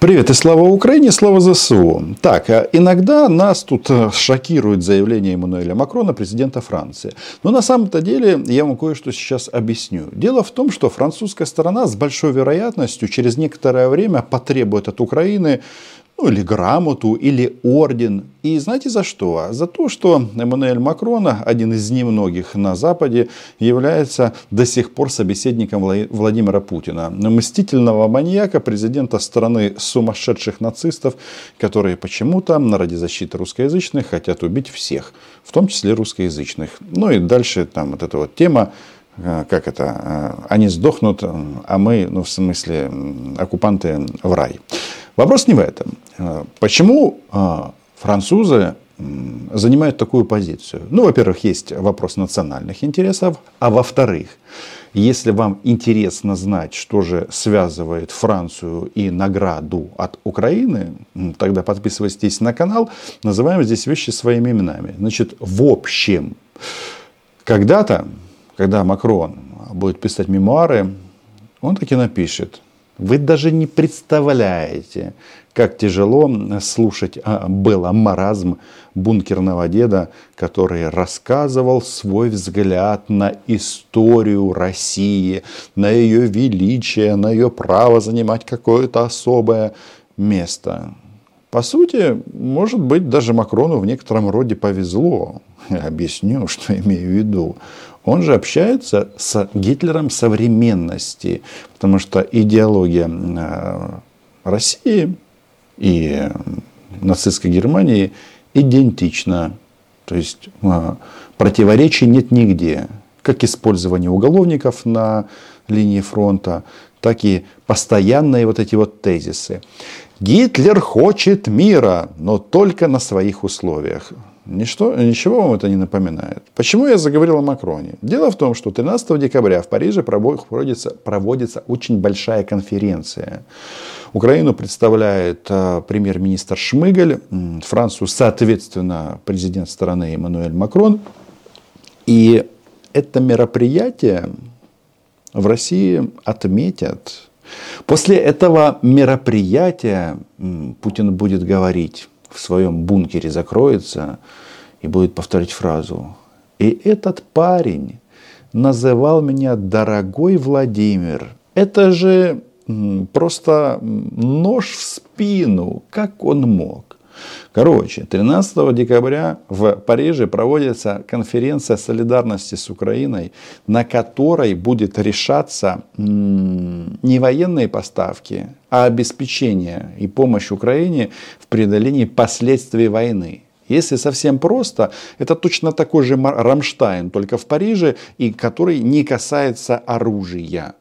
Привет и слава Украине, слава ЗСУ. Так, а иногда нас тут э, шокирует заявление Эммануэля Макрона, президента Франции. Но на самом-то деле я вам кое-что сейчас объясню. Дело в том, что французская сторона с большой вероятностью через некоторое время потребует от Украины ну, или грамоту, или орден. И знаете за что? За то, что Эммануэль Макрон, один из немногих на Западе, является до сих пор собеседником Владимира Путина. Мстительного маньяка, президента страны сумасшедших нацистов, которые почему-то ради защиты русскоязычных хотят убить всех, в том числе русскоязычных. Ну и дальше там вот эта вот тема, э, как это, э, они сдохнут, а мы, ну в смысле, оккупанты в рай. Вопрос не в этом. А, почему а, французы занимают такую позицию? Ну, во-первых, есть вопрос национальных интересов, а во-вторых, если вам интересно знать, что же связывает Францию и награду от Украины, тогда подписывайтесь на канал, называем здесь вещи своими именами. Значит, в общем, когда-то, когда Макрон будет писать мемуары, он таки напишет – вы даже не представляете, как тяжело слушать а, было маразм бункерного деда, который рассказывал свой взгляд на историю России, на ее величие, на ее право занимать какое-то особое место. По сути, может быть, даже Макрону в некотором роде повезло. Я объясню, что имею в виду. Он же общается с Гитлером современности, потому что идеология э, России и нацистской Германии идентична. То есть э, противоречий нет нигде. Как использование уголовников на линии фронта, так и постоянные вот эти вот тезисы. Гитлер хочет мира, но только на своих условиях. Ничто, ничего вам это не напоминает. Почему я заговорил о Макроне? Дело в том, что 13 декабря в Париже проводится, проводится очень большая конференция. Украину представляет э, премьер-министр Шмыгаль, Францию, соответственно, президент страны Эммануэль Макрон. И это мероприятие в России отметят. После этого мероприятия Путин будет говорить в своем бункере закроется и будет повторять фразу. И этот парень называл меня дорогой Владимир. Это же просто нож в спину. Как он мог? Короче, 13 декабря в Париже проводится конференция солидарности с Украиной, на которой будет решаться не военные поставки, а обеспечение и помощь Украине в преодолении последствий войны. Если совсем просто, это точно такой же Рамштайн, только в Париже, и который не касается оружия.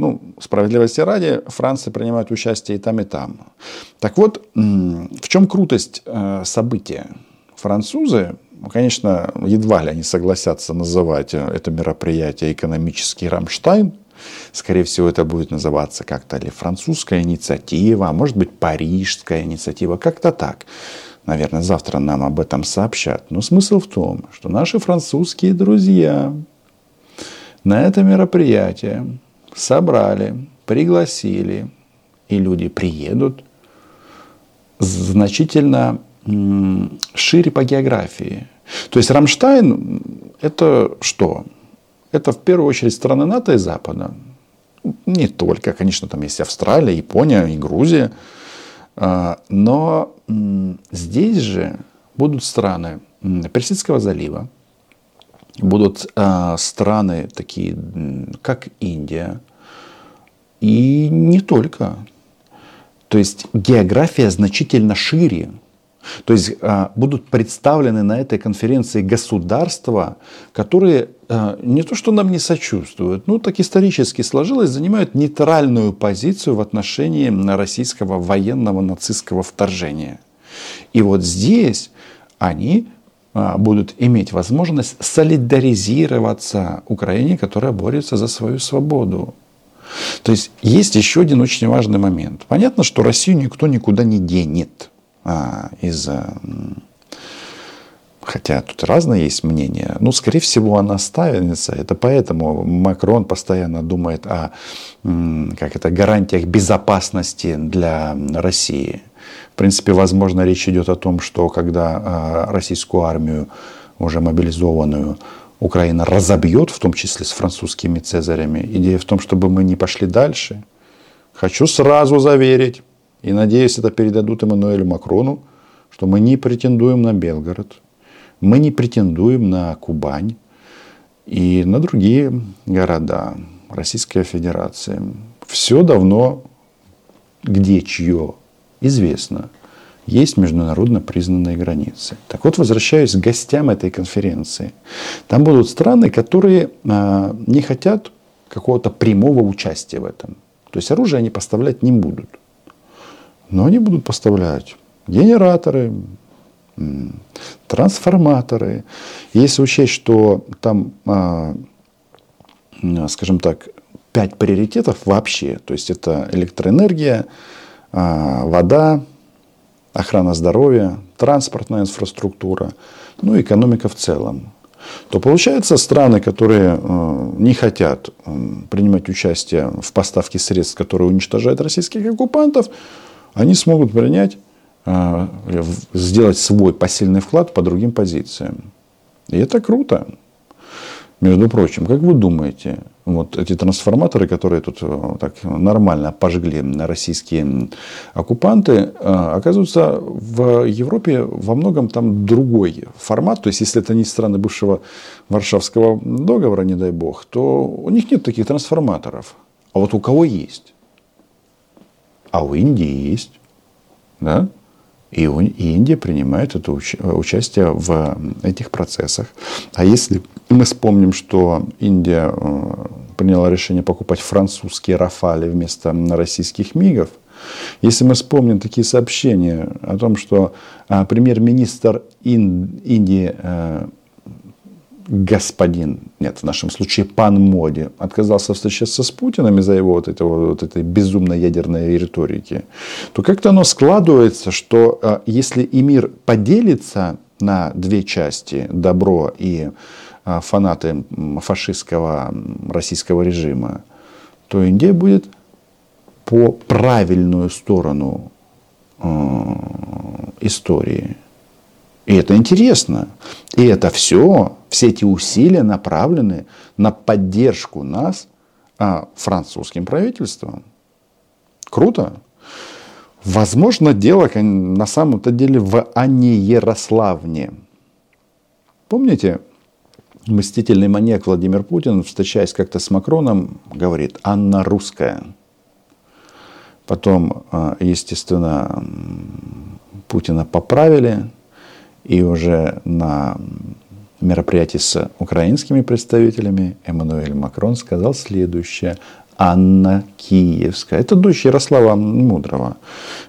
Ну, справедливости ради, Франция принимает участие и там, и там. Так вот, в чем крутость э, события? Французы, конечно, едва ли они согласятся называть э, это мероприятие экономический Рамштайн. Скорее всего, это будет называться как-то ли французская инициатива, а может быть парижская инициатива, как-то так. Наверное, завтра нам об этом сообщат. Но смысл в том, что наши французские друзья на это мероприятие собрали, пригласили, и люди приедут значительно шире по географии. То есть Рамштайн это что? Это в первую очередь страны НАТО и Запада. Не только, конечно, там есть Австралия, Япония и Грузия. А, но здесь же будут страны Персидского залива, будут э, страны такие, как Индия, и не только. То есть география значительно шире. То есть э, будут представлены на этой конференции государства, которые э, не то что нам не сочувствуют, ну так исторически сложилось, занимают нейтральную позицию в отношении российского военного нацистского вторжения. И вот здесь они будут иметь возможность солидаризироваться Украине, которая борется за свою свободу. То есть есть еще один очень важный момент. Понятно, что Россию никто никуда не денет а, из хотя тут разные есть мнения, ну, скорее всего, она останется. Это поэтому Макрон постоянно думает о как это, гарантиях безопасности для России. В принципе, возможно, речь идет о том, что когда а, российскую армию, уже мобилизованную, Украина разобьет, в том числе с французскими цезарями, идея в том, чтобы мы не пошли дальше. Хочу сразу заверить, и надеюсь, это передадут Эммануэлю Макрону, что мы не претендуем на Белгород, мы не претендуем на Кубань и на другие города Российской Федерации. Все давно где чье известно. Есть международно признанные границы. Так вот, возвращаюсь к гостям этой конференции. Там будут страны, которые а, не хотят какого-то прямого участия в этом. То есть оружие они поставлять не будут. Но они будут поставлять генераторы, трансформаторы. Если учесть, что там, а, скажем так, пять приоритетов вообще, то есть это электроэнергия, вода, охрана здоровья, транспортная инфраструктура, ну экономика в целом, то получается страны, которые э, не хотят принимать участие в поставке средств, которые уничтожают российских оккупантов, они смогут принять а, сделать свой посильный вклад по другим позициям. И это круто. Между прочим, как вы думаете, вот эти трансформаторы, которые тут э, так нормально пожгли российские оккупанты, э, оказывается, в Европе во многом там другой формат. То есть, если это не страны бывшего Варшавского договора, не дай бог, то у них нет таких трансформаторов. А вот у кого есть? А у Индии есть. Да? И, Индия принимает это участие в этих процессах. А если мы вспомним, что Индия э, приняла решение покупать французские Рафали вместо российских МИГов, если мы вспомним такие сообщения о том, что а, премьер-министр Индии э, господин, нет, в нашем случае пан Моди, отказался встречаться с Путиным из-за его вот, этого, вот этой безумной ядерной риторики, то как-то оно складывается, что э, если и мир поделится на две части, добро и фанаты фашистского российского режима, то Индия будет по правильную сторону э, истории. И это интересно. И это все, все эти усилия направлены на поддержку нас а, французским правительством. Круто. Возможно, дело на самом-то деле в Анне Ярославне. Помните, мстительный маньяк Владимир Путин, встречаясь как-то с Макроном, говорит, Анна русская. Потом, а, естественно, Путина поправили, и уже на мероприятии с украинскими представителями Эммануэль Макрон сказал следующее. Анна Киевская. Это дочь Ярослава Мудрого.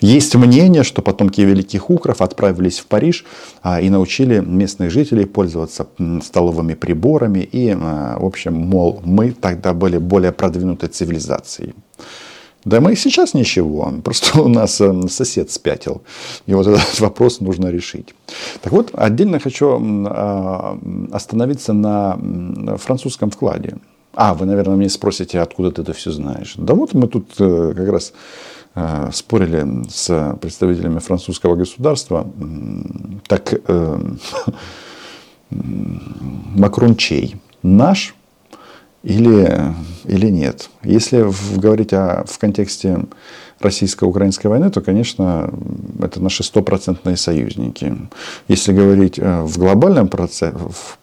Есть мнение, что потомки великих укров отправились в Париж а, и научили местных жителей пользоваться столовыми приборами. И, а, в общем, мол, мы тогда были более продвинутой цивилизацией. Да мы и сейчас ничего, просто у нас эм, сосед спятил. И вот этот вопрос нужно решить. Так вот, отдельно хочу а, остановиться на французском вкладе. А, вы, наверное, мне спросите, откуда ты это все знаешь. Да вот мы тут э, как раз э, спорили с представителями французского государства. Так э, Макрон чей? Наш или, или нет. Если говорить о, в контексте российско-украинской войны, то, конечно, это наши стопроцентные союзники. Если говорить э, в глобальном процессе,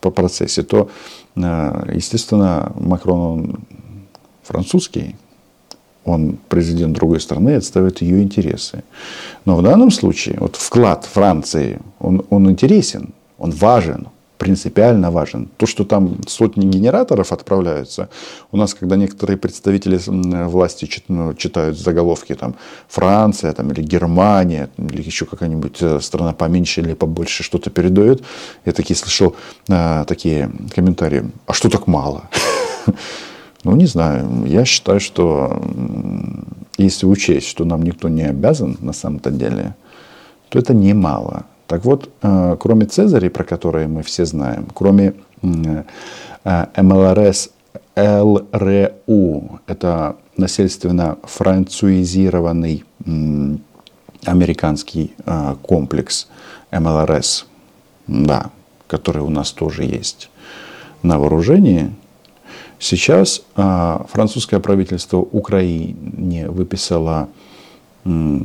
в процессе то, э, естественно, Макрон он французский, он президент другой страны и отставит ее интересы. Но в данном случае вот вклад Франции, он, он интересен, он важен, принципиально важен. То, что там сотни генераторов отправляются, у нас, когда некоторые представители власти ну, читают заголовки, там, Франция там, или Германия, или еще какая-нибудь э, страна поменьше или побольше что-то передает, я такие слышал а, такие комментарии, а что так мало? Ну, не знаю. Я считаю, что если учесть, что нам никто не обязан на самом-то деле, то это немало. Так вот, э, кроме Цезарей, про которые мы все знаем, кроме МЛРС ЛРУ, это насильственно француизированный американский комплекс МЛРС, да, который у нас тоже есть на вооружении. Сейчас французское правительство Украине выписало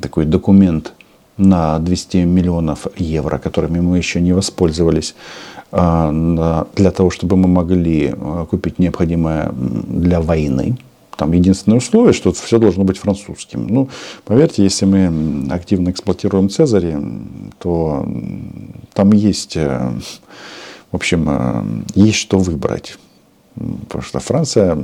такой документ на 200 миллионов евро, которыми мы еще не воспользовались, а, для того, чтобы мы могли а, купить необходимое для войны. Там единственное условие, что все должно быть французским. Ну, поверьте, если мы активно эксплуатируем Цезари, то там есть, э, в общем, э, есть что выбрать. Потому что Франция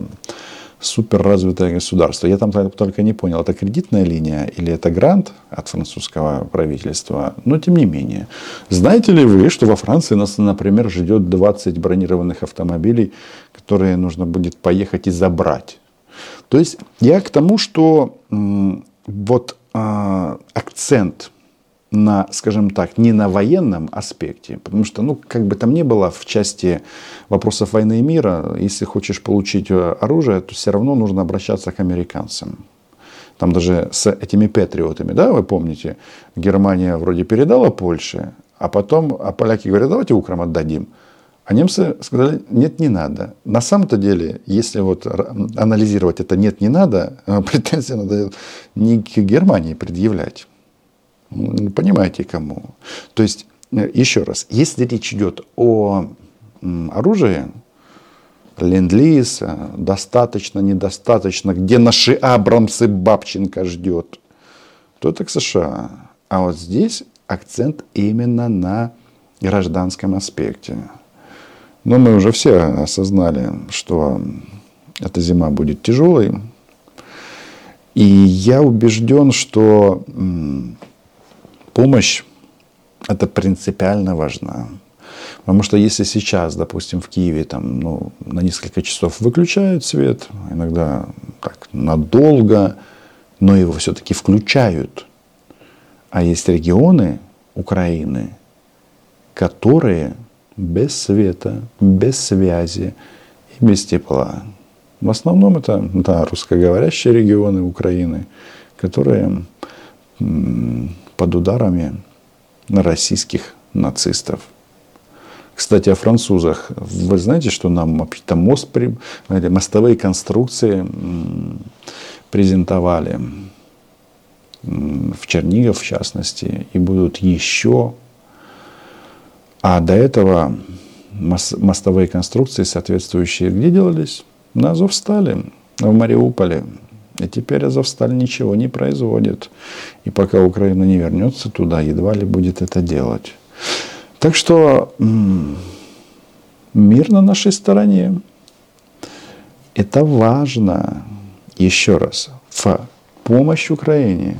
суперразвитое государство. Я там только не понял, это кредитная линия или это грант от французского правительства. Но тем не менее. Знаете ли вы, что во Франции нас, например, ждет 20 бронированных автомобилей, которые нужно будет поехать и забрать? То есть я к тому, что вот э, акцент на, скажем так, не на военном аспекте, потому что, ну, как бы там ни было в части вопросов войны и мира, если хочешь получить э, оружие, то все равно нужно обращаться к американцам. Там даже с этими патриотами, да, вы помните, Германия вроде передала Польше, а потом, а поляки говорят, давайте Украм отдадим. А немцы сказали, нет, не надо. На самом-то деле, если вот анализировать это нет, не надо, претензии надо не к Германии предъявлять, Понимаете, кому. То есть, э, еще раз, если речь идет о оружии, ленд-лиз, э, достаточно, недостаточно, где наши Абрамсы Бабченко ждет, то это к США. А вот здесь акцент именно на гражданском аспекте. Но мы уже все осознали, что эта зима будет тяжелой. И я убежден, что помощь это принципиально важно. Потому что если сейчас, допустим, в Киеве там, ну, на несколько часов выключают свет, иногда так надолго, но его все-таки включают. А есть регионы Украины, которые без света, без связи и без тепла. В основном это да, русскоговорящие регионы Украины, которые под ударами российских нацистов. Кстати, о французах. Вы знаете, что нам вообще-то мост, мостовые конструкции презентовали в Чернигов, в частности, и будут еще. А до этого мостовые конструкции соответствующие где делались? На Азовстале, в Мариуполе. И теперь Азовсталь ничего не производит. И пока Украина не вернется туда, едва ли будет это делать. Так что мир на нашей стороне. Это важно. Еще раз, в помощь Украине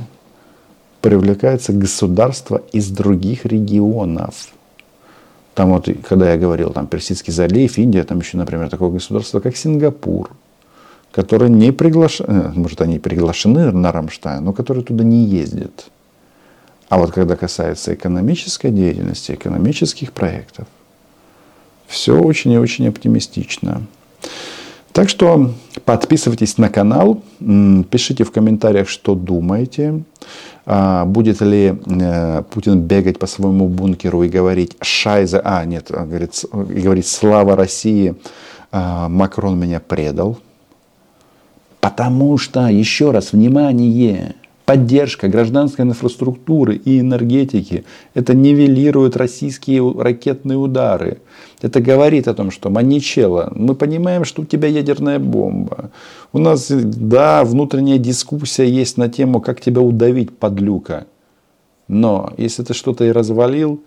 привлекается государство из других регионов. Там вот, когда я говорил, там Персидский залив, Индия, там еще, например, такое государство, как Сингапур – которые не приглашены, э, может, они приглашены на Рамштайн, но которые туда не ездят. А вот когда касается экономической деятельности, экономических проектов, все очень и очень оптимистично. Так что подписывайтесь на канал, пишите в комментариях, что думаете. А, будет ли э, Путин бегать по своему бункеру и говорить «Шайза», а нет, говорит, и говорить «Слава России», а, Макрон меня предал. Потому что, еще раз, внимание, поддержка гражданской инфраструктуры и энергетики, это нивелирует российские ракетные удары. Это говорит о том, что Маничело, мы понимаем, что у тебя ядерная бомба. У нас, да, внутренняя дискуссия есть на тему, как тебя удавить, подлюка. Но если ты что-то и развалил,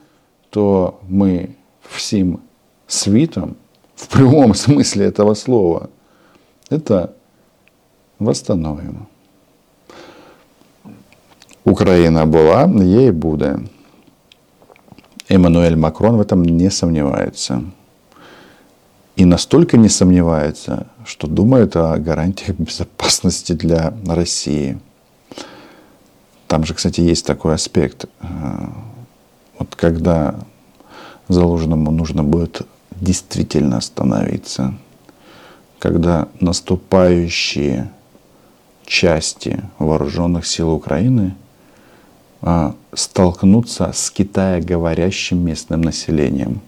то мы всем свитом, в прямом смысле этого слова, это восстановим. Украина была, ей будет. Эммануэль Макрон в этом не сомневается. И настолько не сомневается, что думает о гарантиях безопасности для России. Там же, кстати, есть такой аспект. Вот Вот когда заложенному нужно будет действительно остановиться, когда наступающие части вооруженных сил Украины а, столкнуться с китаеговорящим местным населением.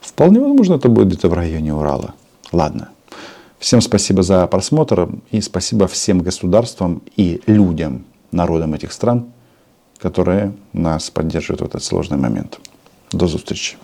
Вполне возможно, это будет где-то в районе Урала. Ладно. Всем спасибо за просмотр и спасибо всем государствам и людям, народам этих стран, которые нас поддерживают в этот сложный момент. До встречи.